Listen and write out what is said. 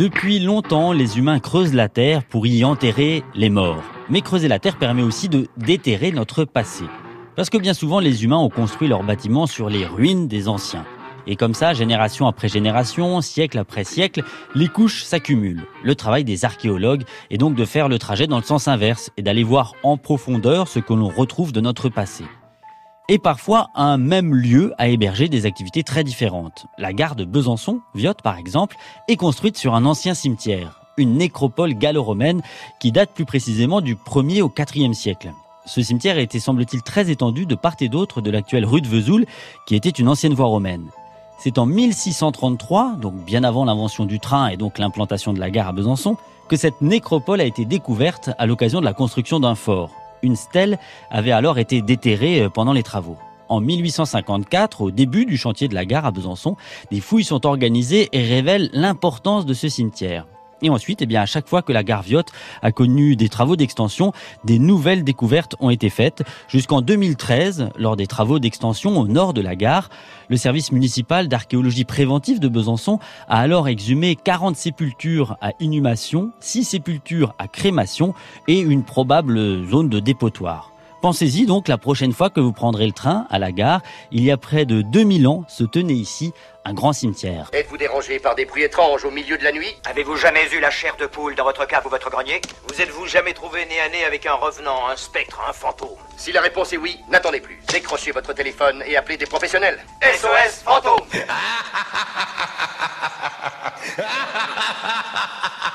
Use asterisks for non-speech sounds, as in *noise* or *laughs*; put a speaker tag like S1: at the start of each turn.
S1: Depuis longtemps, les humains creusent la terre pour y enterrer les morts. Mais creuser la terre permet aussi de déterrer notre passé. Parce que bien souvent, les humains ont construit leurs bâtiments sur les ruines des anciens. Et comme ça, génération après génération, siècle après siècle, les couches s'accumulent. Le travail des archéologues est donc de faire le trajet dans le sens inverse et d'aller voir en profondeur ce que l'on retrouve de notre passé. Et parfois, un même lieu a hébergé des activités très différentes. La gare de Besançon, Viotte par exemple, est construite sur un ancien cimetière, une nécropole gallo-romaine qui date plus précisément du 1er au 4e siècle. Ce cimetière était semble-t-il très étendu de part et d'autre de l'actuelle rue de Vesoul, qui était une ancienne voie romaine. C'est en 1633, donc bien avant l'invention du train et donc l'implantation de la gare à Besançon, que cette nécropole a été découverte à l'occasion de la construction d'un fort. Une stèle avait alors été déterrée euh, pendant les travaux. En 1854, au début du chantier de la gare à Besançon, des fouilles sont organisées et révèlent l'importance de ce cimetière. Et ensuite, eh bien, à chaque fois que la gare Viotte a connu des travaux d'extension, des nouvelles découvertes ont été faites. Jusqu'en 2013, lors des travaux d'extension au nord de la gare, le service municipal d'archéologie préventive de Besançon a alors exhumé 40 sépultures à inhumation, 6 sépultures à crémation et une probable zone de dépotoir. Pensez-y donc la prochaine fois que vous prendrez le train à la gare. Il y a près de 2000 ans se tenait ici un grand cimetière.
S2: Êtes-vous dérangé par des bruits étranges au milieu de la nuit?
S3: Avez-vous jamais eu la chair de poule dans votre cave ou votre grenier? Vous êtes-vous jamais trouvé nez à nez avec un revenant, un spectre, un fantôme?
S2: Si la réponse est oui, n'attendez plus. Décrochez votre téléphone et appelez des professionnels.
S3: SOS fantôme *laughs*